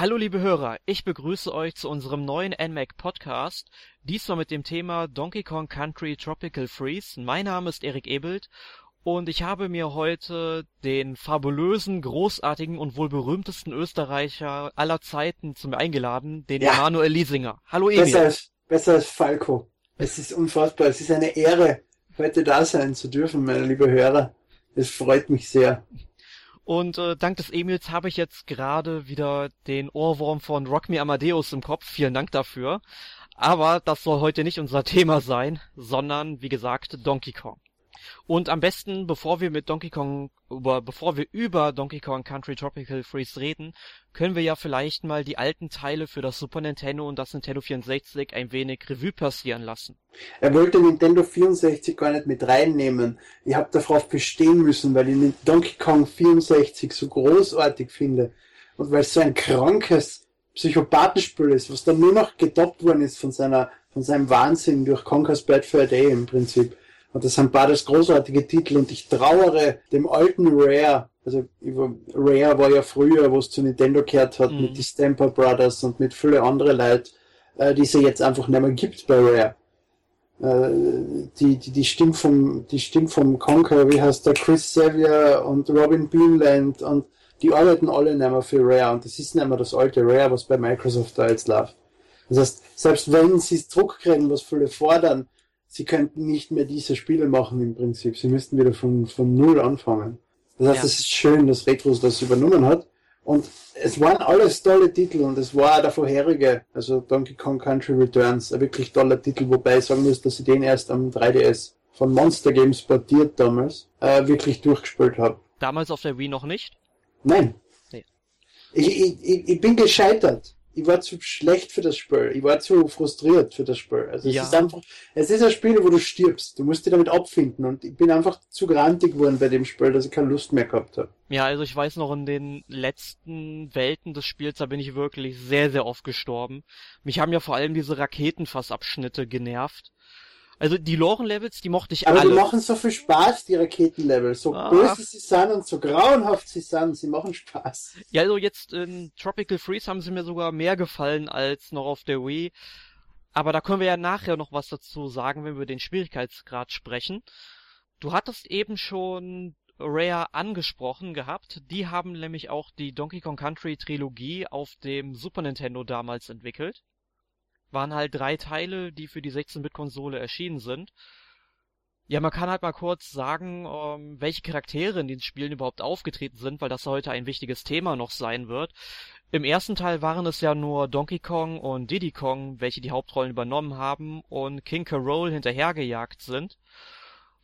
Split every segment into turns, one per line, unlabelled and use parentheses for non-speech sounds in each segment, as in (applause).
Hallo liebe Hörer, ich begrüße euch zu unserem neuen NMAC Podcast, diesmal mit dem Thema Donkey Kong Country Tropical Freeze. Mein Name ist Erik Ebelt und ich habe mir heute den fabulösen, großartigen und wohl berühmtesten Österreicher aller Zeiten zu mir eingeladen, den ja. Emanuel Liesinger. Hallo Emil.
Besser als, besser als Falco. Es ist unfassbar, es ist eine Ehre, heute da sein zu dürfen, meine liebe Hörer. Es freut mich sehr.
Und äh, dank des Emils habe ich jetzt gerade wieder den Ohrwurm von Rock Me Amadeus im Kopf. Vielen Dank dafür. Aber das soll heute nicht unser (laughs) Thema sein, sondern wie gesagt Donkey Kong. Und am besten, bevor wir mit Donkey Kong, über, bevor wir über Donkey Kong Country Tropical Freeze reden, können wir ja vielleicht mal die alten Teile für das Super Nintendo und das Nintendo 64 ein wenig Revue passieren lassen.
Er wollte Nintendo 64 gar nicht mit reinnehmen. Ich habe darauf bestehen müssen, weil ich Donkey Kong 64 so großartig finde und weil es so ein krankes Psychopathenspiel ist, was dann nur noch getoppt worden ist von seiner von seinem Wahnsinn durch Conker's Bad Fur Day im Prinzip. Und das sind beides großartige Titel und ich trauere dem alten Rare. Also Rare war ja früher, wo es zu Nintendo gehört hat, mhm. mit die Stamper Brothers und mit viele andere Leute, äh, die es ja jetzt einfach nicht mehr gibt bei Rare. Äh, die, die, die Stimme vom, die Stimme vom Conquer, wie heißt der, Chris Xavier und Robin Beanland und die arbeiten alle nicht mehr für Rare und das ist nicht mehr das alte Rare, was bei Microsoft da jetzt läuft. Das heißt, selbst wenn sie es Druck kriegen, was viele fordern, sie könnten nicht mehr diese Spiele machen im Prinzip. Sie müssten wieder von, von Null anfangen. Das heißt, ja. es ist schön, dass Retros das übernommen hat. Und es waren alles tolle Titel und es war der vorherige, also Donkey Kong Country Returns, ein wirklich toller Titel, wobei ich sagen muss, dass ich den erst am 3DS von Monster Games portiert damals äh, wirklich durchgespielt habe.
Damals auf der Wii noch nicht?
Nein. Nee. Ich, ich, ich bin gescheitert ich war zu schlecht für das Spiel. Ich war zu frustriert für das Spiel. Also es ja. ist einfach, es ist ein Spiel, wo du stirbst. Du musst dich damit abfinden und ich bin einfach zu grantig geworden bei dem Spiel, dass ich keine Lust mehr gehabt habe.
Ja, also ich weiß noch, in den letzten Welten des Spiels, da bin ich wirklich sehr, sehr oft gestorben. Mich haben ja vor allem diese Raketenfassabschnitte genervt. Also die Loren-Levels, die mochte ich
Aber
alle.
Aber die machen so viel Spaß, die Raketenlevel. So ah. böse sie sind und so grauenhaft sie sind, sie machen Spaß.
Ja, also jetzt in Tropical Freeze haben sie mir sogar mehr gefallen als noch auf der Wii. Aber da können wir ja nachher noch was dazu sagen, wenn wir den Schwierigkeitsgrad sprechen. Du hattest eben schon Rare angesprochen gehabt. Die haben nämlich auch die Donkey Kong Country Trilogie auf dem Super Nintendo damals entwickelt waren halt drei Teile, die für die 16-Bit-Konsole erschienen sind. Ja, man kann halt mal kurz sagen, ähm, welche Charaktere in den Spielen überhaupt aufgetreten sind, weil das heute ein wichtiges Thema noch sein wird. Im ersten Teil waren es ja nur Donkey Kong und Diddy Kong, welche die Hauptrollen übernommen haben und King Carole hinterhergejagt sind.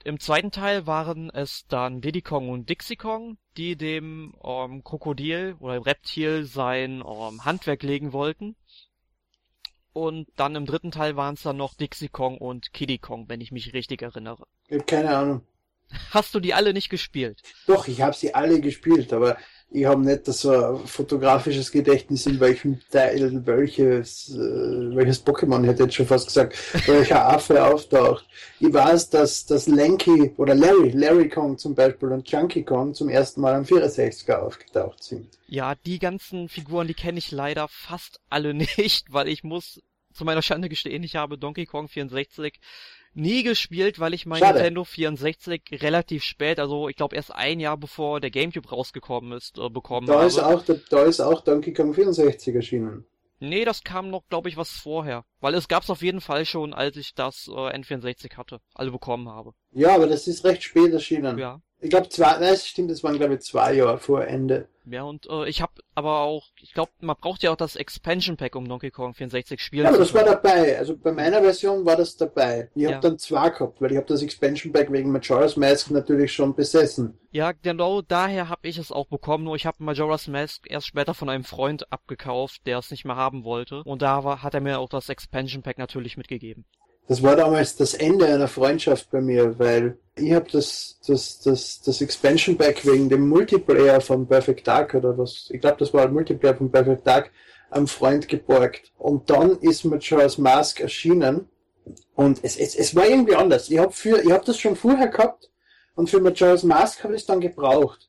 Im zweiten Teil waren es dann Diddy Kong und Dixie Kong, die dem ähm, Krokodil oder Reptil sein ähm, Handwerk legen wollten. Und dann im dritten Teil waren es dann noch Dixie Kong und Kiddy Kong, wenn ich mich richtig erinnere.
Ich hab keine Ahnung.
Hast du die alle nicht gespielt?
Doch, ich habe sie alle gespielt, aber ich habe nicht so ein fotografisches Gedächtnis, in welchem Teil welches, äh, welches Pokémon, hätte jetzt schon fast gesagt, welcher (laughs) Affe auftaucht. Ich weiß, dass, dass Lanky oder Larry, Larry Kong zum Beispiel und Chunky Kong zum ersten Mal am 64er aufgetaucht sind.
Ja, die ganzen Figuren, die kenne ich leider fast alle (laughs) nicht, weil ich muss zu meiner Schande gestehen, ich habe Donkey Kong 64 nie gespielt, weil ich mein Schade. Nintendo 64 relativ spät, also ich glaube erst ein Jahr bevor der GameCube rausgekommen ist, äh, bekommen
da
habe.
Ist auch, da ist auch Donkey Kong 64 erschienen.
Nee, das kam noch, glaube ich, was vorher. Weil es gab's auf jeden Fall schon, als ich das äh, N64 hatte, also bekommen habe.
Ja, aber das ist recht spät erschienen.
Ja.
Ich glaube zwei, nein, stimmt, das waren glaube ich zwei Jahre vor Ende.
Ja, und äh, ich habe aber auch, ich glaube, man braucht ja auch das Expansion Pack, um Donkey Kong 64 spielen
ja, zu können. Ja, das war dabei. Also bei meiner Version war das dabei. Ich ja. habe dann zwei gehabt, weil ich habe das Expansion Pack wegen Majora's Mask natürlich schon besessen.
Ja, genau, daher habe ich es auch bekommen, nur ich habe Majora's Mask erst später von einem Freund abgekauft, der es nicht mehr haben wollte. Und da war, hat er mir auch das Expansion Pack natürlich mitgegeben.
Das war damals das Ende einer Freundschaft bei mir, weil ich habe das, das, das, das Expansion Pack wegen dem Multiplayer von Perfect Dark oder was, ich glaube, das war ein Multiplayer von Perfect Dark, am Freund geborgt. Und dann ist Majora's Mask erschienen und es, es, es war irgendwie anders. Ich habe habe das schon vorher gehabt und für Majora's Mask habe ich es dann gebraucht.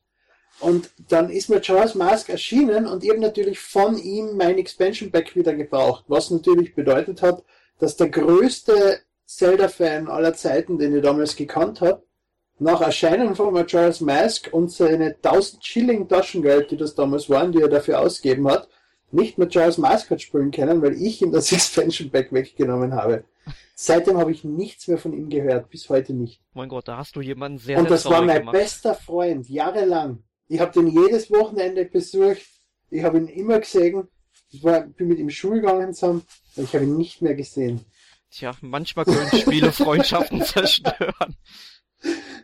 Und dann ist mir Charles Mask erschienen und ich habe natürlich von ihm mein Expansion Pack wieder gebraucht, was natürlich bedeutet hat, dass der größte Zelda-Fan aller Zeiten, den ich damals gekannt habe, nach Erscheinen von Charles Mask und seine 1000 Schilling Taschengeld, die das damals waren, die er dafür ausgegeben hat, nicht Charles Mask hat spielen können, weil ich ihm das (laughs) Expansion Pack weggenommen habe. Seitdem habe ich nichts mehr von ihm gehört, bis heute nicht.
Mein Gott, da hast du jemanden sehr,
Und das war mein
gemacht.
bester Freund, jahrelang. Ich habe den jedes Wochenende besucht. Ich habe ihn immer gesehen. Ich war, bin mit ihm Schule gegangen zusammen. Und ich habe ihn nicht mehr gesehen.
Tja, manchmal können Spiele Freundschaften (laughs) zerstören.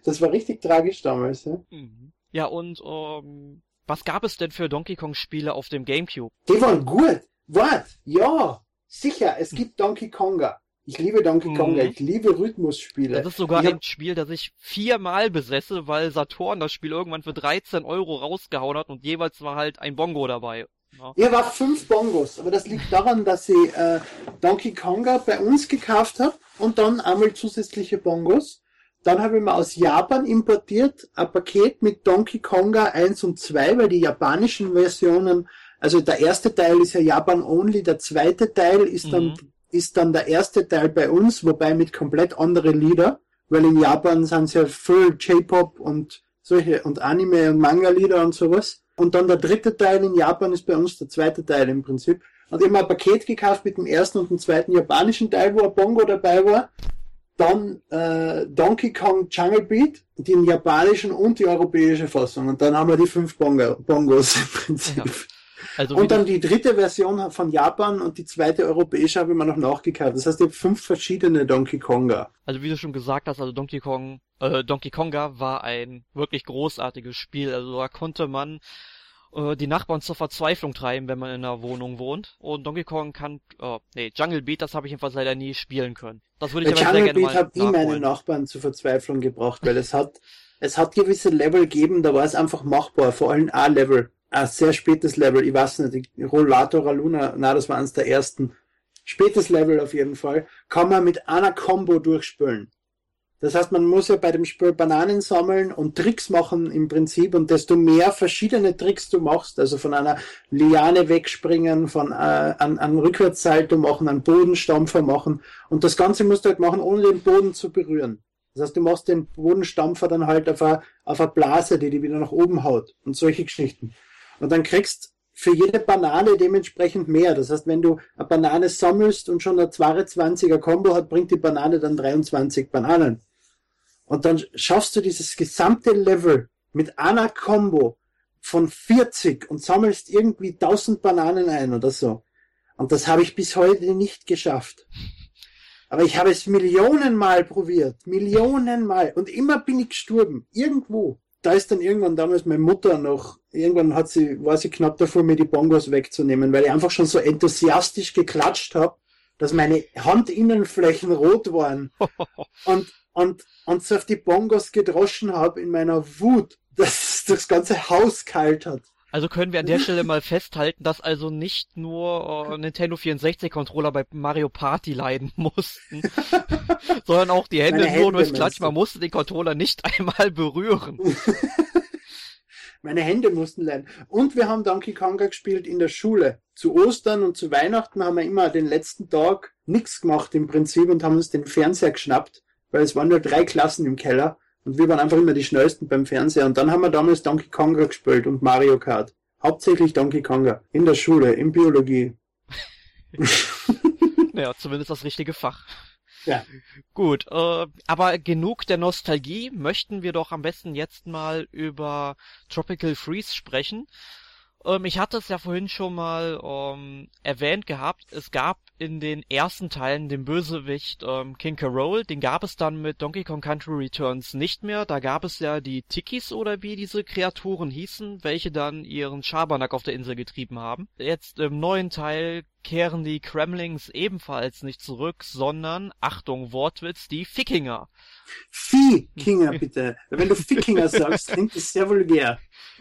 Das war richtig tragisch damals. Ja,
Mhm. Ja, und ähm, was gab es denn für Donkey Kong Spiele auf dem Gamecube?
Die waren gut. Wart, ja, sicher. Es gibt Donkey Konga. Ich liebe Donkey
Mhm.
Konga. Ich liebe Rhythmusspiele.
Das ist sogar
ich hab-
ein Spiel, das ich viermal besesse, weil Saturn das Spiel irgendwann für 13 Euro rausgehauen hat und jeweils war halt ein Bongo dabei. Ja.
Ich war fünf Bongos, aber das liegt daran, dass ich äh, Donkey Konga bei uns gekauft habe und dann einmal zusätzliche Bongos. Dann habe ich mir aus Japan importiert ein Paket mit Donkey Konga 1 und 2, weil die japanischen Versionen, also der erste Teil ist ja Japan only, der zweite Teil ist dann
Mhm.
ist dann der erste Teil bei uns, wobei mit komplett andere Lieder, weil in Japan sind es ja viel J-Pop und solche und Anime und Manga-Lieder und sowas. Und dann der dritte Teil in Japan ist bei uns der zweite Teil im Prinzip. Und ich habe ein Paket gekauft mit dem ersten und dem zweiten japanischen Teil, wo ein Bongo dabei war. Dann äh, Donkey Kong Jungle Beat, den japanischen und die europäische Fassung. Und dann haben wir die fünf Bongo, Bongos im Prinzip.
Ja. Also
Und dann die dritte Version von Japan und die zweite europäische habe ich mir noch nachgekauft. Das heißt, ich habe fünf verschiedene Donkey Konga.
also wie du schon gesagt hast, also Donkey Kong, äh, Donkey Konga war ein wirklich großartiges Spiel. Also da konnte man äh, die Nachbarn zur Verzweiflung treiben, wenn man in einer Wohnung wohnt. Und Donkey Kong kann, äh, nee, Jungle Beat, das habe ich jedenfalls leider nie spielen können. Das würde ich aber sehr
Jungle
gerne
Beat habe ich meine. Nachbarn zur Verzweiflung gebracht, weil es hat, (laughs) es hat gewisse Level gegeben, da war es einfach machbar, vor allem A-Level. Ein sehr spätes Level, ich weiß nicht, die Rollator Luna, na, das war eines der ersten. Spätes Level auf jeden Fall, kann man mit einer Combo durchspülen. Das heißt, man muss ja bei dem Spiel Bananen sammeln und Tricks machen im Prinzip und desto mehr verschiedene Tricks du machst, also von einer Liane wegspringen, von äh, an, an Rückwärtssalto machen, an Bodenstampfer machen und das Ganze musst du halt machen, ohne den Boden zu berühren. Das heißt, du machst den Bodenstampfer dann halt auf eine, auf eine Blase, die die wieder nach oben haut und solche Geschichten. Und dann kriegst für jede Banane dementsprechend mehr. Das heißt, wenn du eine Banane sammelst und schon eine 22er Combo hat, bringt die Banane dann 23 Bananen. Und dann schaffst du dieses gesamte Level mit einer Combo von 40 und sammelst irgendwie 1000 Bananen ein oder so. Und das habe ich bis heute nicht geschafft. Aber ich habe es Millionenmal probiert. Millionenmal. Und immer bin ich gestorben. Irgendwo. Da ist dann irgendwann damals meine Mutter noch, irgendwann hat sie, war sie knapp davor, mir die Bongos wegzunehmen, weil ich einfach schon so enthusiastisch geklatscht habe, dass meine Handinnenflächen rot waren (laughs) und, und, und so auf die Bongos gedroschen habe in meiner Wut, dass das ganze Haus kalt hat.
Also können wir an der Stelle mal festhalten, dass also nicht nur äh, Nintendo 64 Controller bei Mario Party leiden (laughs) mussten, sondern auch die Hände,
Meine
nur
Hände,
Klatschen.
du?
Man musste den Controller nicht (laughs) einmal berühren. (laughs)
Meine Hände mussten leiden. Und wir haben Donkey Konga gespielt in der Schule. Zu Ostern und zu Weihnachten haben wir immer den letzten Tag nichts gemacht im Prinzip und haben uns den Fernseher geschnappt, weil es waren nur drei Klassen im Keller und wir waren einfach immer die schnellsten beim Fernseher. Und dann haben wir damals Donkey Konga gespielt und Mario Kart. Hauptsächlich Donkey Konga. In der Schule, in Biologie. (laughs)
Naja, zumindest das richtige Fach.
Ja.
Gut, äh, aber genug der Nostalgie. Möchten wir doch am besten jetzt mal über Tropical Freeze sprechen. Ähm, ich hatte es ja vorhin schon mal ähm, erwähnt gehabt. Es gab in den ersten Teilen den Bösewicht ähm, King Carol. Den gab es dann mit Donkey Kong Country Returns nicht mehr. Da gab es ja die Tikis oder wie diese Kreaturen hießen, welche dann ihren Schabernack auf der Insel getrieben haben. Jetzt im neuen Teil kehren die Kremlings ebenfalls nicht zurück, sondern, Achtung, Wortwitz, die Fickinger.
Viehkinger, bitte. Wenn du Fickinger sagst, klingt das sehr vulgär.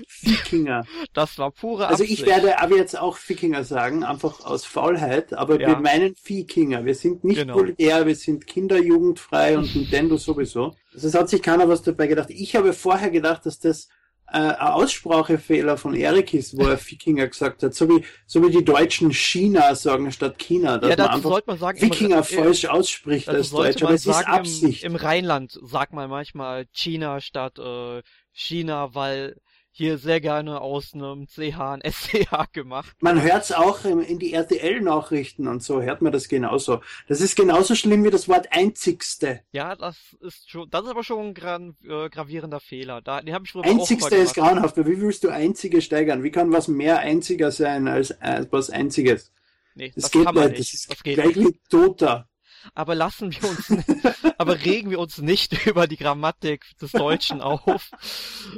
Viehkinger.
Das war pure
Also
Absicht.
ich werde aber jetzt auch Fickinger sagen, einfach aus Faulheit, aber
Ja.
wir meinen Viehkinger. Wir sind nicht
Genau.
vulgär, wir sind kinderjugendfrei und Nintendo sowieso. Also es hat sich keiner was dabei gedacht. Ich habe vorher gedacht, dass das äh, ein Aussprachefehler von Erik ist, wo er Wikinger gesagt hat, so wie, so wie die Deutschen China sagen statt China, dass
Ja,
man einfach
sollte man sagen,
Wikinger
im,
falsch ausspricht als Deutsch,
man
aber es ist Absicht.
Im, Im Rheinland sagt man manchmal China statt äh, China, weil hier sehr gerne aus einem CH ein (laughs) SCH gemacht.
Man hört's auch in die RTL-Nachrichten und so, hört man das genauso. Das ist genauso schlimm wie das Wort einzigste.
Ja, das ist schon, das ist aber schon ein gran, äh, gravierender Fehler. Da, den ich
Einzigste ist grauenhaft, wie willst du einzige steigern? Wie kann was mehr einziger sein als äh, was einziges?
Nee,
Das,
das,
geht nicht, das ist
Das geht
gleich
nicht.
wie toter.
Aber lassen wir uns, (laughs) aber regen wir uns nicht (laughs) über die Grammatik des Deutschen (laughs) auf,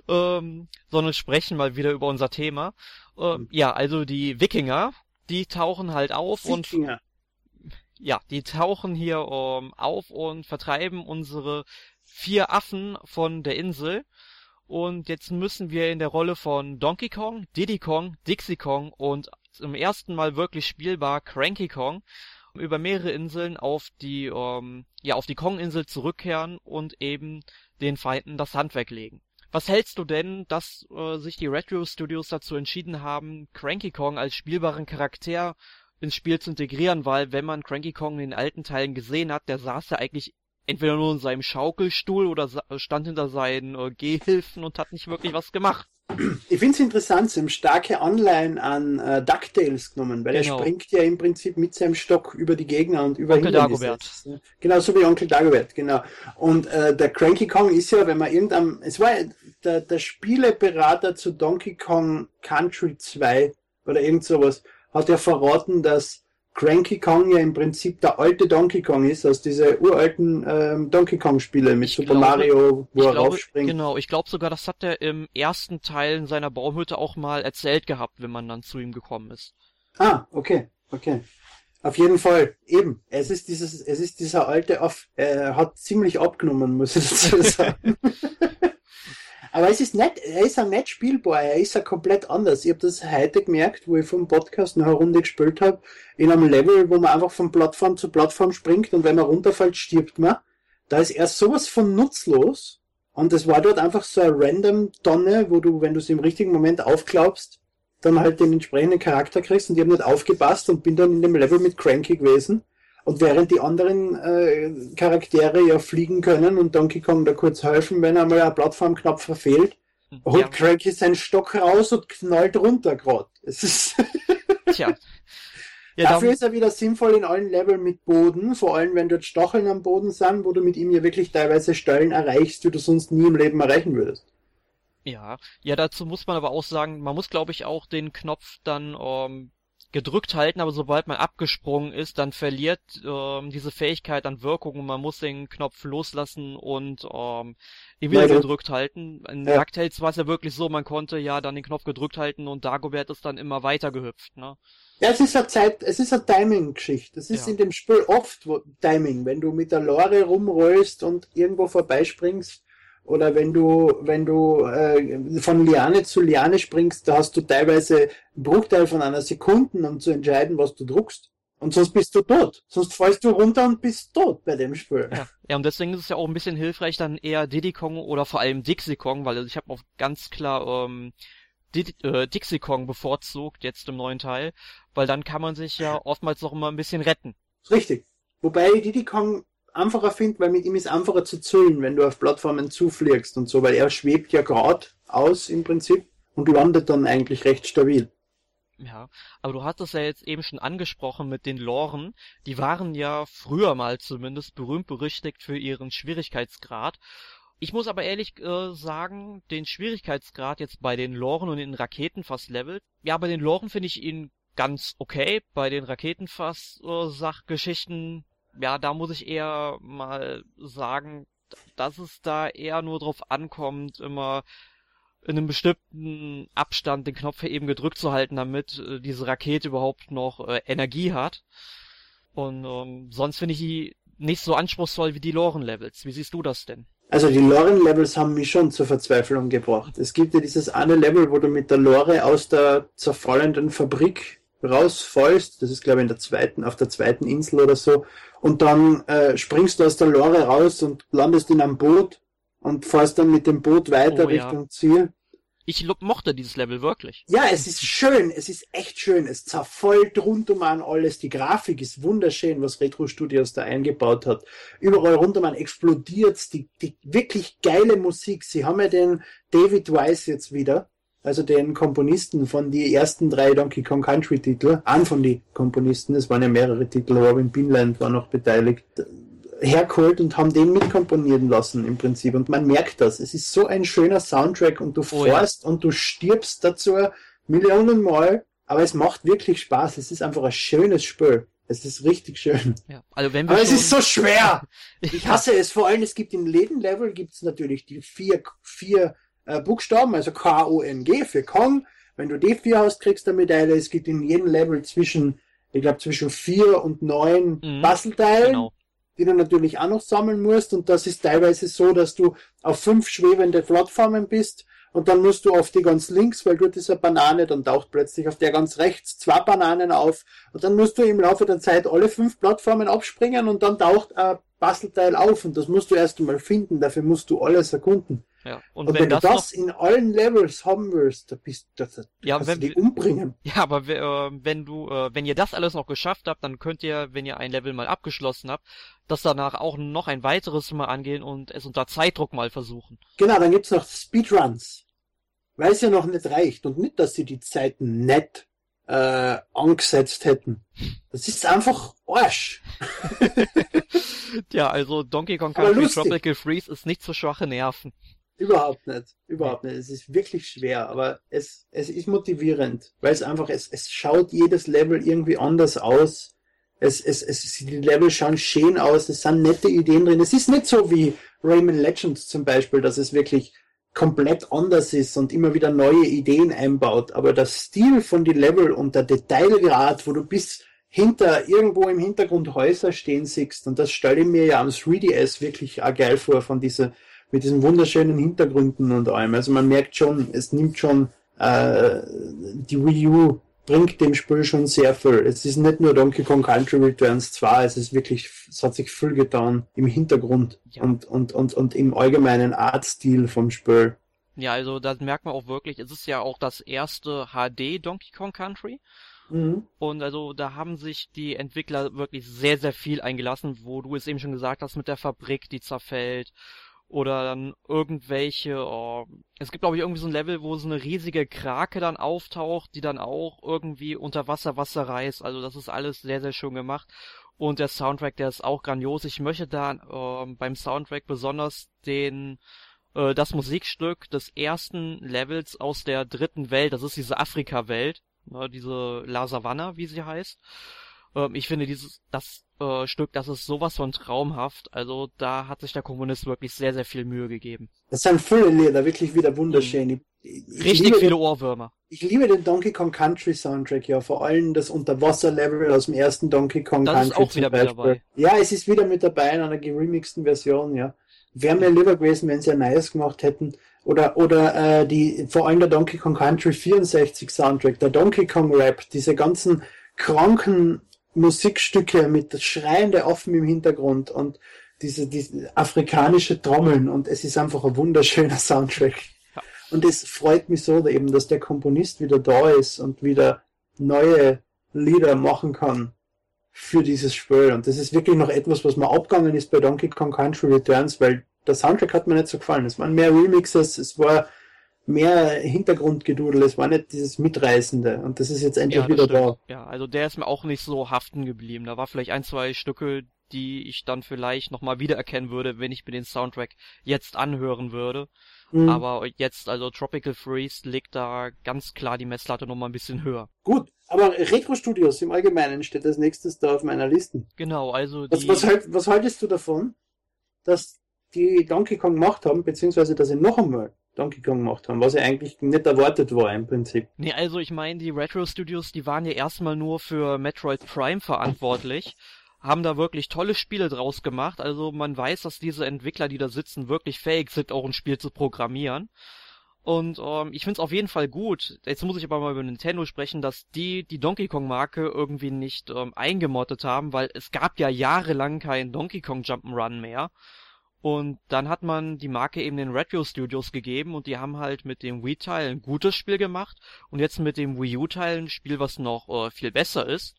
ähm, sondern sprechen mal wieder über unser Thema. Ähm, ja, also die Wikinger, die tauchen halt auf und
Wikinger.
ja, die tauchen hier ähm, auf und vertreiben unsere vier Affen von der Insel. Und jetzt müssen wir in der Rolle von Donkey Kong, Diddy Kong, Dixie Kong und zum ersten Mal wirklich spielbar Cranky Kong über mehrere Inseln auf die, ähm, ja, auf die Kong-Insel zurückkehren und eben den Feinden das Handwerk legen. Was hältst du denn, dass äh, sich die Retro Studios dazu entschieden haben, Cranky Kong als spielbaren Charakter ins Spiel zu integrieren, weil wenn man Cranky Kong in den alten Teilen gesehen hat, der saß ja eigentlich entweder nur in seinem Schaukelstuhl oder stand hinter seinen äh, Gehhilfen und hat nicht wirklich was gemacht.
Ich finde es interessant, sie haben starke Anleihen an äh, DuckTales genommen, weil
Genau.
er springt ja im Prinzip mit seinem Stock über die Gegner und über
Onkel
Hindernisse.
Dagobert.
Genau, so wie Onkel Dagobert, genau. Und äh, der Cranky Kong ist ja, wenn man irgendeinem, es war der, der Spieleberater zu Donkey Kong Country 2 oder irgend sowas, hat ja verraten, dass Cranky Kong ja im Prinzip der alte Donkey Kong ist, aus diese uralten ähm, Donkey Kong Spiele mit
Ich
Super
glaube-
Mario, wo er
glaube,
raufspringt.
genau, ich glaube sogar, das hat er im ersten Teil in seiner Baumhütte auch mal erzählt gehabt, wenn man dann zu ihm gekommen ist.
Ah, okay, okay. Auf jeden Fall, eben. Es ist dieses, es ist dieser alte Aff. Er hat ziemlich abgenommen, muss ich dazu (laughs) sagen. Aber es ist nett, er ist auch nett spielbar, er ist ja komplett anders. Ich habe das heute gemerkt, wo ich vom Podcast eine Runde gespielt habe, in einem Level, wo man einfach von Plattform zu Plattform springt und wenn man runterfällt, stirbt man. Da ist er sowas von nutzlos. Und es war dort einfach so eine random Tonne, wo du, wenn du sie im richtigen Moment aufklaubst, dann halt den entsprechenden Charakter kriegst und ich habe nicht aufgepasst und bin dann in dem Level mit Cranky gewesen. Und während die anderen äh, Charaktere ja fliegen können und Donkey Kong da kurz helfen, wenn einmal ein Plattformknopf verfehlt, holt
Ja,
Cranky seinen Stock raus und knallt runter. Es ist (laughs)
tja. Ja,
Dafür ist er wieder sinnvoll in allen Leveln mit Boden, vor allem wenn dort Stacheln am Boden sind, wo du mit ihm ja wirklich teilweise Stellen erreichst, die du sonst nie im Leben erreichen würdest.
ja, ja, dazu muss man aber auch sagen, man muss, glaube ich, auch den Knopf dann ähm, gedrückt halten, aber sobald man abgesprungen ist, dann verliert ähm, diese Fähigkeit an Wirkung und man muss den Knopf loslassen und ähm, ihn wieder
Leider.
gedrückt halten. In
Ja.
DuckTales war es ja wirklich so, man konnte ja dann den Knopf gedrückt halten und Dagobert ist dann immer weiter gehüpft, ne?
Ja, es ist eine Zeit, es ist eine Timing-Geschichte. Es ist
Ja.
in dem Spiel oft wo, Timing, wenn du mit der Lore rumrollst und irgendwo vorbeispringst oder wenn du, wenn du äh, von Liane zu Liane springst, da hast du teilweise einen Bruchteil von einer Sekunde, um zu entscheiden, was du druckst. Und sonst bist du tot. Sonst fallst du runter und bist tot bei dem Spiel.
Ja. ja, und deswegen ist es ja auch ein bisschen hilfreich, dann eher Diddy Kong oder vor allem Dixie Kong, weil ich habe auch ganz klar ähm, Diddy, äh, Dixie Kong bevorzugt jetzt im neuen Teil, weil dann kann man sich ja (laughs) oftmals noch immer ein bisschen retten.
Richtig. Wobei Diddy Kong einfacher finde, weil mit ihm ist einfacher zu zählen, wenn du auf Plattformen zufliegst und so, weil er schwebt ja gerade aus im Prinzip und landet dann eigentlich recht stabil.
Ja, aber du hattest ja jetzt eben schon angesprochen mit den Loren. Die waren ja früher mal zumindest berühmt berüchtigt für ihren Schwierigkeitsgrad. Ich muss aber ehrlich äh, sagen, den Schwierigkeitsgrad jetzt bei den Loren und den Raketenfass-Level, ja, bei den Loren finde ich ihn ganz okay. Bei den Raketenfass-Sachgeschichten, ja, da muss ich eher mal sagen, dass es da eher nur drauf ankommt, immer in einem bestimmten Abstand den Knopf eben gedrückt zu halten, damit äh, diese Rakete überhaupt noch äh, Energie hat. Und ähm, sonst finde ich die nicht so anspruchsvoll wie die Loren-Levels. Wie siehst du das denn?
Also die Loren-Levels haben mich schon zur Verzweiflung gebracht. Es gibt ja dieses eine Level, wo du mit der Lore aus der zerfallenden Fabrik rausfallst. Das ist glaube ich in der zweiten, auf der zweiten Insel oder so. Und dann äh, springst du aus der Lore raus und landest in einem Boot und fährst dann mit dem Boot weiter
Oh, ja.
Richtung Ziel.
ich mochte dieses Level wirklich.
Ja, es ist schön, es ist echt schön. Es zerfällt rundum an alles. Die Grafik ist wunderschön, was Retro Studios da eingebaut hat. Überall rundum an explodiert's. Die, die wirklich geile Musik. Sie haben ja den David Weiss jetzt wieder, also den Komponisten von die ersten drei Donkey Kong Country Titel, an von die Komponisten, es waren ja mehrere Titel, Robin Binland war noch beteiligt hergeholt und haben den mitkomponieren lassen im Prinzip. Und man merkt das. Es ist so ein schöner Soundtrack und du oh, fährst ja. und du stirbst dazu Millionen Mal, aber es macht wirklich Spaß. Es ist einfach ein schönes Spiel. Es ist richtig schön.
Ja, also wenn wir
aber es ist so schwer. (laughs) Ich hasse es. Vor allem, es gibt im jeden Level gibt es natürlich die vier, vier äh, Buchstaben, also K-O-N-G für Kong. Wenn du die vier hast, kriegst du eine Medaille. Es gibt in jedem Level zwischen, ich glaube, zwischen vier und neun mhm, Puzzleteilen. Genau die du natürlich auch noch sammeln musst. Und das ist teilweise so, dass du auf fünf schwebende Plattformen bist und dann musst du auf die ganz links, weil dort ist eine Banane, dann taucht plötzlich auf der ganz rechts zwei Bananen auf und dann musst du im Laufe der Zeit alle fünf Plattformen abspringen und dann taucht ein Bastelteil auf und das musst du erst einmal finden, dafür musst du alles erkunden.
Ja.
Und, und wenn, wenn du das, in allen Levels haben willst, da bist du, das,
ja, wenn,
du die umbringen. (laughs)
Ja, aber äh, wenn du, äh, wenn ihr das alles noch geschafft habt, dann könnt ihr, wenn ihr ein Level mal abgeschlossen habt, das danach auch noch ein weiteres Mal angehen und es unter Zeitdruck mal versuchen.
Genau, dann gibt's noch Speedruns. Weil es ja noch nicht reicht und nicht, dass sie die Zeiten nett äh, angesetzt hätten. Das ist einfach Arsch. (laughs)
ja, also Donkey Kong Country Tropical Freeze ist nicht für schwache Nerven.
Überhaupt nicht. Überhaupt nicht. Es ist wirklich schwer, aber es, es ist motivierend, weil es einfach, es, es schaut jedes Level irgendwie anders aus. Es, es, es, die Level schauen schön aus, es sind nette Ideen drin. Es ist nicht so wie Rayman Legends zum Beispiel, dass es wirklich komplett anders ist und immer wieder neue Ideen einbaut. Aber der Stil von die Level und der Detailgrad, wo du bis hinter irgendwo im Hintergrund Häuser stehen siehst, und das stelle ich mir ja am 3DS wirklich auch geil vor von dieser mit diesen wunderschönen Hintergründen und allem. Also man merkt schon, es nimmt schon äh, die Wii U bringt dem Spiel schon sehr viel. Es ist nicht nur Donkey Kong Country Returns 2, es ist wirklich, es hat sich viel getan im Hintergrund ja. und, und, und, und im allgemeinen Artstil vom Spiel.
Ja, also das merkt man auch wirklich. Es ist ja auch das erste HD Donkey Kong Country. Mhm. Und also da haben sich die Entwickler wirklich sehr, sehr viel eingelassen, wo du es eben schon gesagt hast mit der Fabrik, die zerfällt oder dann irgendwelche, oh, es gibt glaube ich irgendwie so ein Level, wo so eine riesige Krake dann auftaucht, die dann auch irgendwie unter Wasser Wasser reißt. Also das ist alles sehr, sehr schön gemacht. Und der Soundtrack, der ist auch grandios. Ich möchte da äh, beim Soundtrack besonders den äh, das Musikstück des ersten Levels aus der dritten Welt, das ist diese Afrika-Welt, ne, diese La Savannah, wie sie heißt. Ähm, ich finde dieses, das äh, Stück, das ist sowas von traumhaft. Also da hat sich der Komponist wirklich sehr, sehr viel Mühe gegeben.
Das sind viele Lieder, wirklich wieder wunderschön. Mhm.
Ich, ich Richtig viele den, Ohrwürmer.
Ich liebe den Donkey Kong Country Soundtrack, ja, vor allem das Unterwasser-Level aus dem ersten Donkey Kong
das
Country.
Ist auch wieder mit dabei.
Ja, es ist wieder mit dabei in einer geremixten Version, ja. Wäre mir lieber gewesen, wenn sie ein neues gemacht hätten. Oder, oder äh, die, vor allem der Donkey Kong Country 64 Soundtrack, der Donkey Kong Rap, diese ganzen kranken Musikstücke mit schreiende Affen im Hintergrund und diese, diese afrikanische Trommeln und es ist einfach ein wunderschöner Soundtrack. Ja. Und es freut mich so eben, dass der Komponist wieder da ist und wieder neue Lieder machen kann für dieses Spiel. Und das ist wirklich noch etwas, was mir abgegangen ist bei Donkey Kong Country Returns, weil der Soundtrack hat mir nicht so gefallen. Es waren mehr Remixes, es war mehr Hintergrundgedudel, es war nicht dieses Mitreißende und das ist jetzt endlich ja, wieder
stimmt. da. Ja, also der ist mir auch nicht so haften geblieben. Da war vielleicht ein, zwei Stücke, die ich dann vielleicht nochmal wiedererkennen würde, wenn ich mir den Soundtrack jetzt anhören würde. Mhm. Aber jetzt, also Tropical Freeze legt da ganz klar die Messlatte nochmal ein bisschen höher.
Gut, aber Retro Studios im Allgemeinen steht als nächstes da auf meiner Liste.
Genau, also
die... Was, was, was haltest du davon, dass die Donkey Kong gemacht haben, beziehungsweise dass sie noch einmal Donkey Kong gemacht haben, was ja eigentlich nicht erwartet war im Prinzip.
Nee, also ich meine, die Retro Studios, die waren ja erstmal nur für Metroid Prime verantwortlich, haben da wirklich tolle Spiele draus gemacht, also man weiß, dass diese Entwickler, die da sitzen, wirklich fähig sind, auch ein Spiel zu programmieren. Und ähm, ich find's auf jeden Fall gut. Jetzt muss ich aber mal über Nintendo sprechen, dass die die Donkey Kong Marke irgendwie nicht ähm, eingemottet haben, weil es gab ja jahrelang kein Donkey Kong Jump'n'Run mehr. Und dann hat man die Marke eben den Retro Studios gegeben und die haben halt mit dem Wii-Teil ein gutes Spiel gemacht und jetzt mit dem Wii U-Teil ein Spiel, was noch äh, viel besser ist.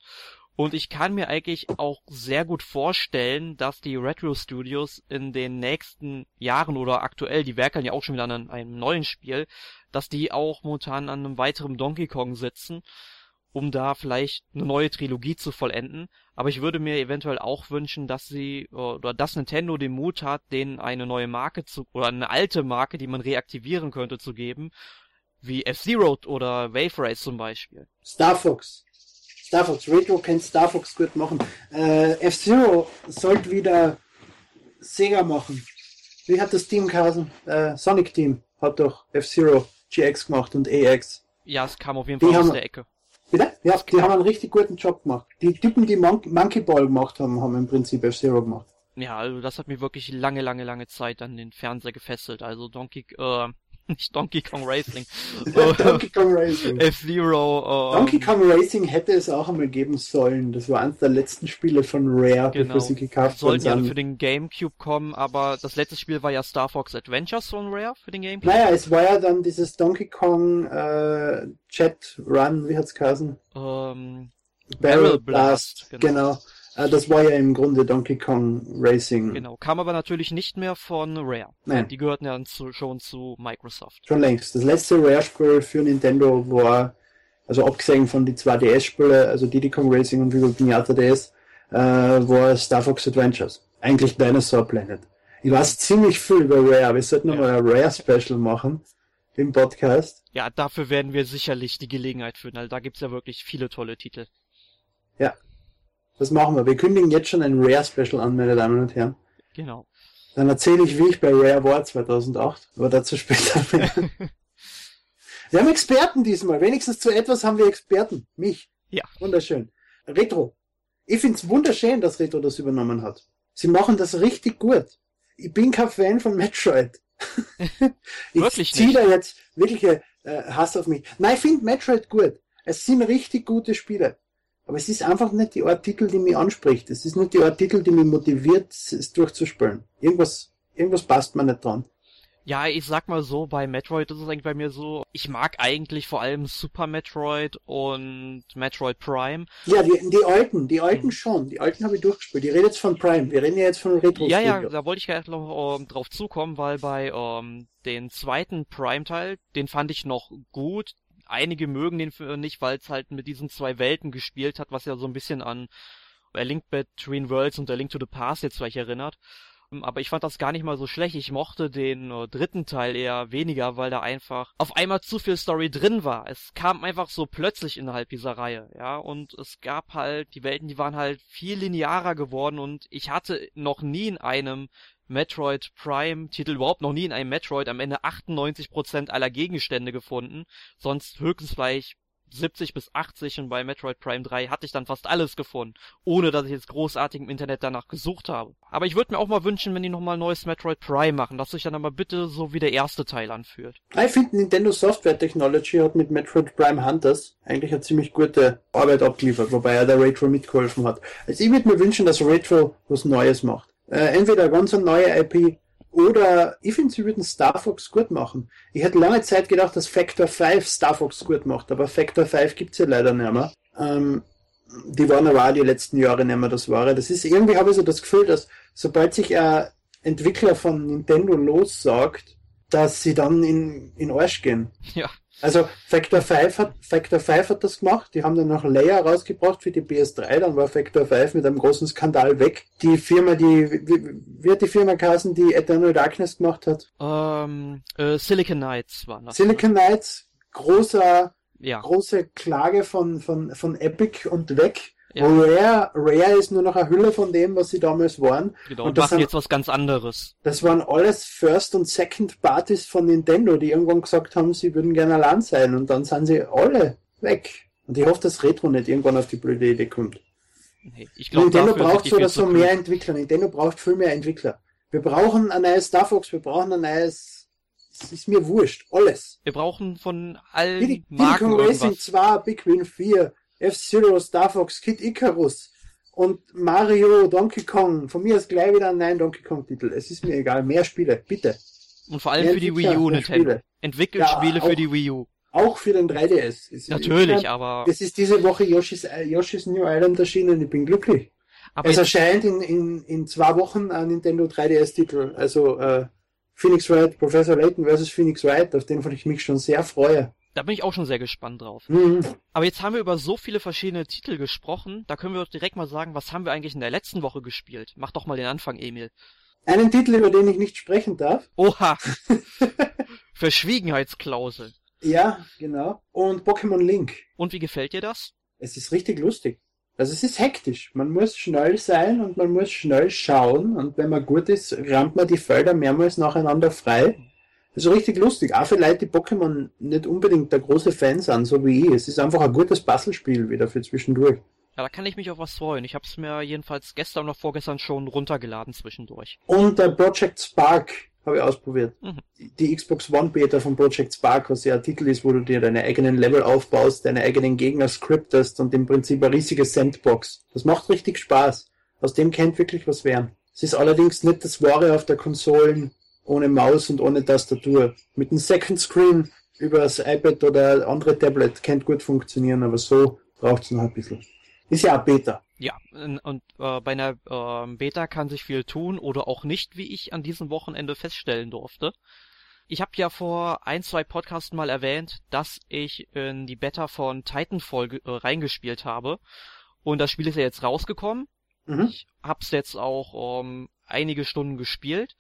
Und ich kann mir eigentlich auch sehr gut vorstellen, dass die Retro Studios in den nächsten Jahren oder aktuell, die werkeln ja auch schon wieder an einem neuen Spiel, dass die auch momentan an einem weiteren Donkey Kong sitzen, um da vielleicht eine neue Trilogie zu vollenden. Aber ich würde mir eventuell auch wünschen, dass sie oder dass Nintendo den Mut hat, denen eine neue Marke zu oder eine alte Marke, die man reaktivieren könnte, zu geben, wie F-Zero oder Wave Race zum Beispiel.
Star Fox. Star Fox. Retro kann Star Fox gut machen. Äh, F-Zero sollte wieder Sega machen. Wie hat das Team geheißen? Äh, Sonic Team hat doch F-Zero GX gemacht und AX.
Ja, es kam auf jeden Fall die aus der Ecke.
Bitte? Ja, die haben einen richtig guten Job gemacht. Die Typen, die Mon Monkey Ball gemacht haben, haben im Prinzip F-Zero gemacht.
Ja, also das hat mir wirklich lange, lange, lange Zeit an den Fernseher gefesselt. Also Donkey, äh, nicht Donkey Kong Racing.
Donkey Kong (laughs) Racing.
F-Zero.
Ähm, Donkey Kong Racing hätte es auch einmal geben sollen. Das war eines der letzten Spiele von Rare,
genau.
bevor sie gekauft
wurden. Sollten ja für den Gamecube kommen, aber das letzte Spiel war ja Star Fox Adventures von Rare für den Gamecube.
Naja, es war ja dann dieses Donkey Kong äh, Chat Run, wie hat's geheißen?
Ähm,
Barrel, Barrel Blast, Blast, genau. genau. Ah, das war ja im Grunde Donkey Kong Racing.
Genau, kam aber natürlich nicht mehr von Rare. Nein. Die gehörten ja zu, schon zu Microsoft.
Schon längst. Das letzte Rare-Spiel für Nintendo war, also abgesehen von die 2DS-Spiele, also Diddy Kong Racing und Viva Pinata DS, äh, war Star Fox Adventures. Eigentlich Dinosaur Planet. Ich weiß ziemlich viel über Rare, wir sollten ja. nochmal ein Rare-Special machen im Podcast.
Ja, dafür werden wir sicherlich die Gelegenheit finden, weil da gibt's ja wirklich viele tolle Titel.
Ja, das machen wir. Wir kündigen jetzt schon ein Rare-Special an, meine Damen und Herren.
Genau.
Dann erzähle ich, wie ich bei Rare war 2008, aber dazu später mehr. (laughs) wir haben Experten diesmal. Wenigstens zu etwas haben wir Experten. Mich.
Ja.
Wunderschön. Retro. Ich find's wunderschön, dass Retro das übernommen hat. Sie machen das richtig gut. Ich bin kein Fan von Metroid. (laughs)
ich wirklich
zieh da jetzt wirkliche äh, Hass auf mich. Nein, ich finde Metroid gut. Es sind richtig gute Spiele. Aber es ist einfach nicht die Art Titel, die mich anspricht. Es ist nicht die Art Titel, die mich motiviert, es durchzuspielen. Irgendwas, irgendwas passt mir nicht dran.
Ja, ich sag mal so, bei Metroid ist es eigentlich bei mir so, ich mag eigentlich vor allem Super Metroid und Metroid Prime.
Ja, die, die alten, die alten hm. schon. Die alten habe ich durchgespielt. Ich rede jetzt von Prime. Wir reden ja jetzt von Retro.
Ja, ja, da wollte ich gleich noch ähm, drauf zukommen, weil bei ähm, den zweiten Prime-Teil, den fand ich noch gut einige mögen den nicht, weil es halt mit diesen zwei Welten gespielt hat, was ja so ein bisschen an A Link Between Worlds und A Link to the Past jetzt vielleicht erinnert. Ähm, aber ich fand das gar nicht mal so schlecht. Ich mochte den äh, dritten Teil eher weniger, weil da einfach auf einmal zu viel Story drin war. Es kam einfach so plötzlich innerhalb dieser Reihe, ja. Und es gab halt, die Welten, die waren halt viel linearer geworden und ich hatte noch nie in einem Metroid Prime Titel überhaupt noch nie in einem Metroid am Ende 98% aller Gegenstände gefunden, sonst höchstens vielleicht 70 bis 80 und bei Metroid Prime 3 hatte ich dann fast alles gefunden, ohne dass ich jetzt großartig im Internet danach gesucht habe. Aber ich würde mir auch mal wünschen, wenn die nochmal ein neues Metroid Prime machen, dass sich dann aber bitte so wie der erste Teil anfühlt.
Ich finde, Nintendo Software Technology hat mit Metroid Prime Hunters eigentlich eine ziemlich gute Arbeit abgeliefert, wobei er der Retro mitgeholfen hat. Also ich würde mir wünschen, dass Retro was Neues macht. Äh, entweder ganz eine neue IP oder ich finde, sie würden Star Fox gut machen. Ich hätte lange Zeit gedacht, dass Factor 5 Star Fox gut macht, aber Factor 5 gibt's ja leider nicht mehr. Ähm, die waren aber auch die letzten Jahre nicht mehr das Wahre. Das ist irgendwie, habe ich so das Gefühl, dass sobald sich ein Entwickler von Nintendo lossagt, dass sie dann in, in Arsch gehen.
Ja.
Also Factor 5 hat Factor 5 hat das gemacht, die haben dann noch Layer rausgebracht für die PS3, dann war Factor 5 mit einem großen Skandal weg. Die Firma, die wie, wie hat die Firma geheißen, die Eternal Darkness gemacht hat?
Ähm, äh, Silicon Knights war das.
Silicon Knights, großer ja. große Klage von, von, von Epic und weg. Ja. Rare, Rare ist nur noch eine Hülle von dem, was sie damals waren.
Genau, und, und machen sind, jetzt was ganz anderes.
Das waren alles First- und Second-Parties von Nintendo, die irgendwann gesagt haben, sie würden gerne allein sein. Und dann sind sie alle weg. Und ich hoffe, dass Retro nicht irgendwann auf die blöde Idee kommt.
Nee, ich glaub,
Nintendo braucht so oder so mehr Entwickler. Nintendo braucht viel mehr Entwickler. Wir brauchen ein neues Star Fox, wir brauchen ein neues es ist mir wurscht, alles.
Wir brauchen von allen
Marken Kong Racing 2, Big Win 4, F-Zero, Star Fox, Kid Icarus, Und Mario, Donkey Kong, von mir ist gleich wieder ein neuen Donkey Kong Titel. Es ist mir egal, mehr Spiele, bitte.
Und vor allem mehr für die Wii U, Nintendo. Entwickelt ja, Spiele für die Wii U.
Auch für den 3DS.
Es Natürlich, ist, aber...
Es ist diese Woche Yoshi's, Yoshi's New Island erschienen, ich bin glücklich. Aber es erscheint in, in, in zwei Wochen ein Nintendo 3DS-Titel. Also äh, Phoenix Wright, Professor Layton versus Phoenix Wright, auf den ich mich schon sehr freue.
Da bin ich auch schon sehr gespannt drauf. Mhm. Aber jetzt haben wir über so viele verschiedene Titel gesprochen, da können wir direkt mal sagen, was haben wir eigentlich in der letzten Woche gespielt? Mach doch mal den Anfang, Emil.
Einen Titel, über den ich nicht sprechen darf.
Oha! (laughs) Verschwiegenheitsklausel.
Ja, genau. Und Pokémon Link.
Und wie gefällt dir das?
Es ist richtig lustig. Also es ist hektisch. Man muss schnell sein und man muss schnell schauen. Und wenn man gut ist, rammt man die Felder mehrmals nacheinander frei. Das ist richtig lustig. Auch für Leute, die Pokémon nicht unbedingt der große Fan sind, so wie ich. Es ist einfach ein gutes Puzzlespiel wieder für zwischendurch.
Ja, da kann ich mich auf was freuen. Ich habe es mir jedenfalls gestern oder vorgestern schon runtergeladen zwischendurch.
Und der Project Spark habe ich ausprobiert. Mhm. Die, Xbox One Beta von Project Spark, was ja ein Titel ist, wo du dir deine eigenen Level aufbaust, deine eigenen Gegner scriptest und im Prinzip eine riesige Sandbox. Das macht richtig Spaß. Aus dem kennt wirklich was werden. Es ist allerdings nicht das Wahre auf der Konsolen ohne Maus und ohne Tastatur. Mit einem Second Screen über das iPad oder andere Tablet kennt gut funktionieren, aber so braucht es noch ein bisschen. Ist ja ein Beta.
Ja, und äh, bei einer äh, Beta kann sich viel tun oder auch nicht, wie ich an diesem Wochenende feststellen durfte. Ich habe ja vor ein, zwei Podcasts mal erwähnt, dass ich in die Beta von Titanfall äh, reingespielt habe. Und das Spiel ist ja jetzt rausgekommen. Mhm. Ich hab's jetzt auch ähm, einige Stunden gespielt.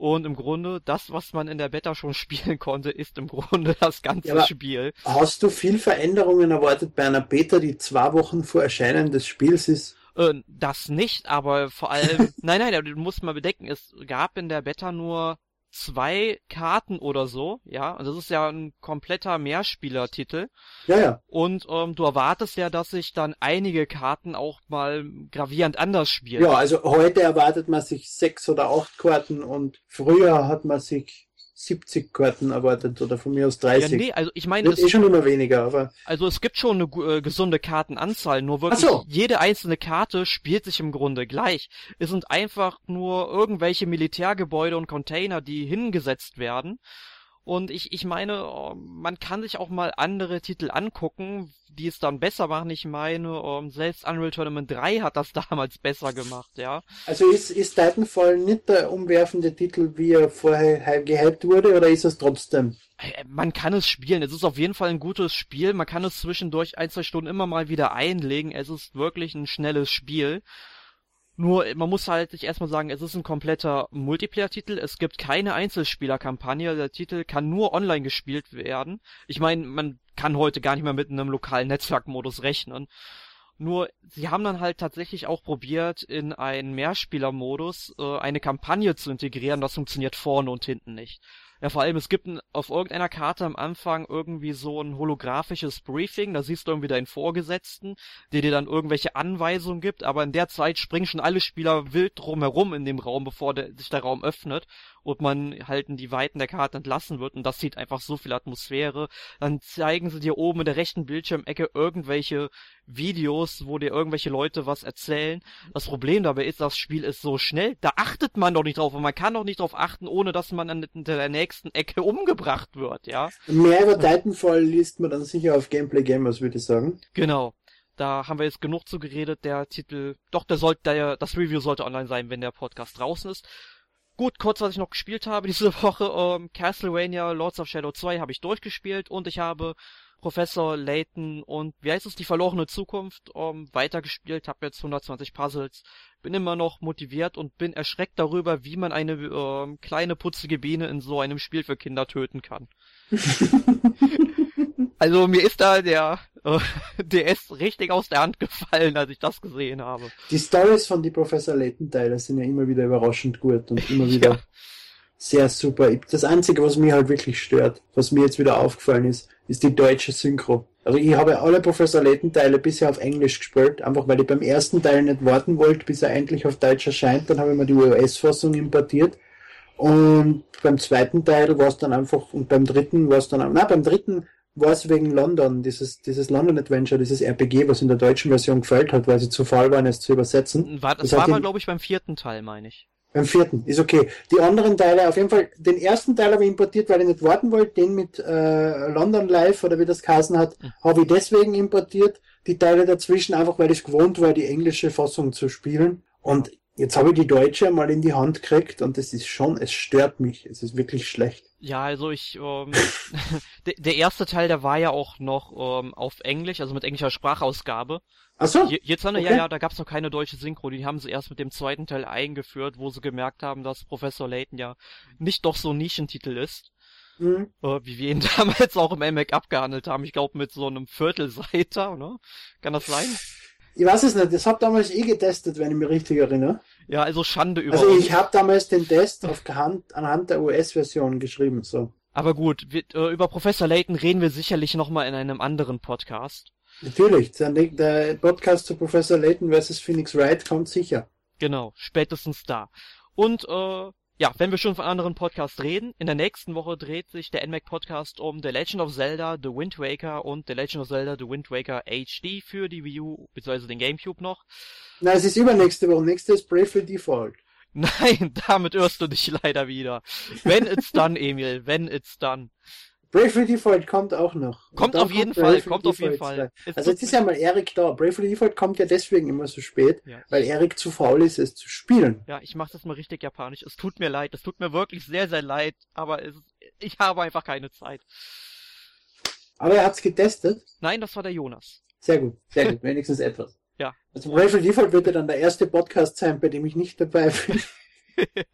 Und im Grunde, das, was man in der Beta schon (laughs) spielen konnte, ist im Grunde das ganze ja, Spiel.
Hast du viel Veränderungen erwartet bei einer Beta, die zwei Wochen vor Erscheinen des Spiels ist?
Äh, das nicht, aber vor allem, (laughs) nein, nein, du musst mal bedenken, es gab in der Beta nur zwei Karten oder so, ja, und das ist ja ein kompletter Mehrspielertitel.
Ja, ja.
Und ähm, du erwartest ja, dass sich dann einige Karten auch mal gravierend anders spielen.
Ja, also heute erwartet man sich sechs oder acht Karten und früher hat man sich 70 Karten erwartet oder von mir aus 30. Ja,
nee, also ich meine,
es ist eh schon immer weniger, aber.
Also es gibt schon eine äh, gesunde Kartenanzahl, nur wirklich so. jede einzelne Karte spielt sich im Grunde gleich. Es sind einfach nur irgendwelche Militärgebäude und Container, die hingesetzt werden und ich, ich meine, oh, man kann sich auch mal andere Titel angucken, die es dann besser machen. Ich meine, um, selbst Unreal Tournament 3 hat das (laughs) damals besser gemacht, ja.
Also ist, ist Titanfall nicht der umwerfende Titel, wie er vorher gehypt wurde, oder ist es trotzdem?
Äh, man kann es spielen. Es ist auf jeden Fall ein gutes Spiel. Man kann es zwischendurch ein, zwei Stunden immer mal wieder einlegen. Es ist wirklich ein schnelles Spiel. Nur, man muss halt sich erstmal sagen, es ist ein kompletter Multiplayer-Titel. Es gibt keine Einzelspieler-Kampagne. Der Titel kann nur online gespielt werden. Ich meine, man kann heute gar nicht mehr mit einem lokalen Netzwerkmodus rechnen. Nur, sie haben dann halt tatsächlich auch probiert, in einen Mehrspieler-Modus äh, eine Kampagne zu integrieren. Das funktioniert vorne und hinten nicht. Ja, vor allem, es gibt ein, auf irgendeiner Karte am Anfang irgendwie so ein holographisches Briefing, da siehst du irgendwie deinen Vorgesetzten, der dir dann irgendwelche Anweisungen gibt, aber in der Zeit springen schon alle Spieler wild drumherum in dem Raum, bevor der, sich der Raum öffnet und man halt in die Weiten der Karte entlassen wird und das sieht einfach so viel Atmosphäre. Dann zeigen sie dir oben in der rechten Bildschirmecke irgendwelche Videos, wo dir irgendwelche Leute was erzählen. Das Problem dabei ist, das Spiel ist so schnell, da achtet man doch nicht drauf und man kann doch nicht drauf achten, ohne dass man an der nächsten Ecke umgebracht wird, ja.
Mehr über Titanfall liest man dann sicher auf Gameplay Gamers, würde ich sagen.
Genau. Da haben wir jetzt genug zu geredet. Der Titel, doch, der sollte, der, das Review sollte online sein, wenn der Podcast draußen ist. Gut, kurz, was ich noch gespielt habe diese (laughs) Woche, ähm, Castlevania Lords of Shadow 2 habe ich durchgespielt und ich habe Professor Layton und wie heißt es, die verlorene Zukunft ähm, weitergespielt, habe jetzt 120 Puzzles, bin immer noch motiviert und bin erschreckt darüber, wie man eine ähm, kleine putzige Biene in so einem Spiel für Kinder töten kann. (laughs) Also mir ist da der äh, DS richtig aus der Hand gefallen, als ich das gesehen habe.
Die Stories von die Professor Layton Teile sind ja immer wieder überraschend gut und immer (laughs) wieder ja. sehr super. Das Einzige, was mir halt wirklich stört, was mir jetzt wieder aufgefallen ist, ist die deutsche Synchro. Also ich habe alle Professor Layton Teile bisher auf Englisch gespielt, einfach weil ich beim ersten Teil nicht warten wollte, bis er endlich auf Deutsch erscheint. Dann habe ich mir die US-Fassung importiert. Und beim zweiten Teil war es dann einfach, und beim dritten war es dann, na, beim dritten war es wegen London, dieses, dieses London Adventure, dieses RPG, was in der deutschen Version gefällt hat, weil sie zu faul waren, es zu übersetzen.
War, das,
Das
war
den-
glaube ich, beim vierten Teil, meine ich.
Beim vierten, ist okay. Die anderen Teile, auf jeden Fall, den ersten Teil habe ich importiert, weil ich nicht warten wollte. Den mit äh, London Live oder wie das geheißen hat,
Mhm.
habe ich deswegen importiert. Die Teile dazwischen einfach, weil ich es gewohnt war, die englische Fassung zu spielen. Und jetzt habe ich die deutsche mal in die Hand gekriegt und es ist schon, es stört mich. Es ist wirklich schlecht.
Ja, also ich, ähm, (laughs) der, erste Teil, der war ja auch noch ähm, auf Englisch, also mit englischer Sprachausgabe.
Ach so,
Je- Jetzt, ja,
okay.
ja, da gab's noch keine deutsche Synchro, die haben sie erst mit dem zweiten Teil eingeführt, wo sie gemerkt haben, dass Professor Layton ja nicht doch so ein Nischentitel ist,
Mhm.
äh, wie wir ihn (laughs) damals auch im MAC abgehandelt haben. Ich glaube mit so einem Viertelseiter, ne? Kann das sein?
Ich weiß es nicht, das habe damals eh getestet, wenn ich mich richtig erinnere.
Ja, also Schande über
Also ich habe damals den Test auf Hand, anhand der US-Version geschrieben. So.
Aber gut, wir, äh, über Professor Layton reden wir sicherlich nochmal in einem anderen Podcast.
Natürlich, der, der Podcast zu Professor Layton vs. Phoenix Wright kommt sicher.
Genau, spätestens da. Und äh, ja, wenn wir schon von anderen Podcasts reden, in der nächsten Woche dreht sich der NMAC Podcast um The Legend of Zelda, The Wind Waker und The Legend of Zelda, The Wind Waker HD für die Wii U bzw. den Gamecube noch.
Na, es ist übernächste Woche. Nächste ist Bravely Default. (laughs)
Nein, damit irrst du dich (laughs) leider wieder. Wenn it's done, Emil, wenn it's done.
Bravely Default kommt auch noch.
Kommt auf jeden Fall,
Bravely
kommt auf jeden
Default
Fall.
2.
Es
Also jetzt ist ja mal Erik da. Bravely Default kommt ja deswegen immer so spät,
Ja.
weil Erik zu faul ist, es zu spielen.
Ja, ich mach das mal richtig japanisch. Es tut mir leid, es tut mir wirklich sehr, sehr leid, aber es, ich habe einfach keine Zeit.
Aber er hat's getestet.
Nein, das war der Jonas.
Sehr gut, sehr gut, (laughs) wenigstens etwas.
Ja.
Also Bravely Default wird ja dann der erste Podcast sein, bei dem ich nicht dabei bin. (laughs)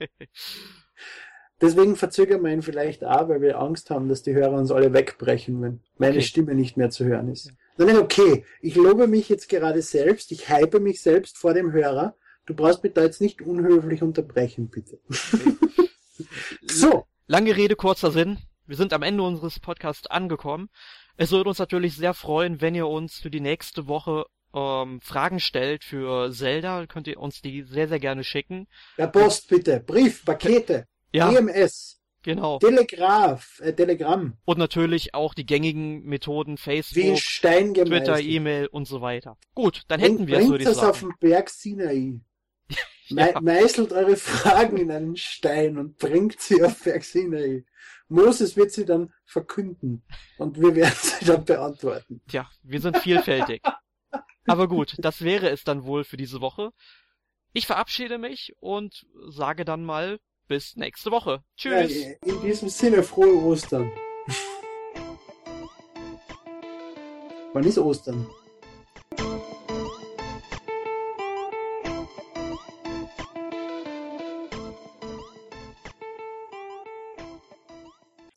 Deswegen verzögern wir ihn vielleicht auch, weil wir Angst haben, dass die Hörer uns alle wegbrechen, wenn meine
Okay.
Stimme nicht mehr zu hören ist. Nein, nein, okay. Ich lobe mich jetzt gerade selbst. Ich hype mich selbst vor dem Hörer. Du brauchst mich da jetzt nicht unhöflich unterbrechen, bitte. (laughs) So.
Lange Rede, kurzer Sinn. Wir sind am Ende unseres Podcasts angekommen. Es würde uns natürlich sehr freuen, wenn ihr uns für die nächste Woche ähm, Fragen stellt für Zelda. Könnt ihr uns die sehr, sehr gerne schicken.
Ja, Post bitte. Brief, Pakete,
Ja,
EMS,
genau.
Telegraph, äh, Telegramm,
Und natürlich auch die gängigen Methoden Facebook, Twitter. E-Mail und so weiter. Gut, dann hätten
Bringt,
wir es, würde ich
das auf
sagen.
den Berg Sinai. (laughs) Me
Ja.
Meißelt eure Fragen in einen Stein und bringt sie auf Berg Sinai. Moses wird sie dann verkünden und wir werden sie dann beantworten.
Tja, wir sind vielfältig. (laughs) Aber gut, das wäre es dann wohl für diese Woche. Ich verabschiede mich und sage dann mal bis nächste Woche. Tschüss.
Ja, in diesem Sinne, frohe Ostern. (laughs) Wann ist Ostern?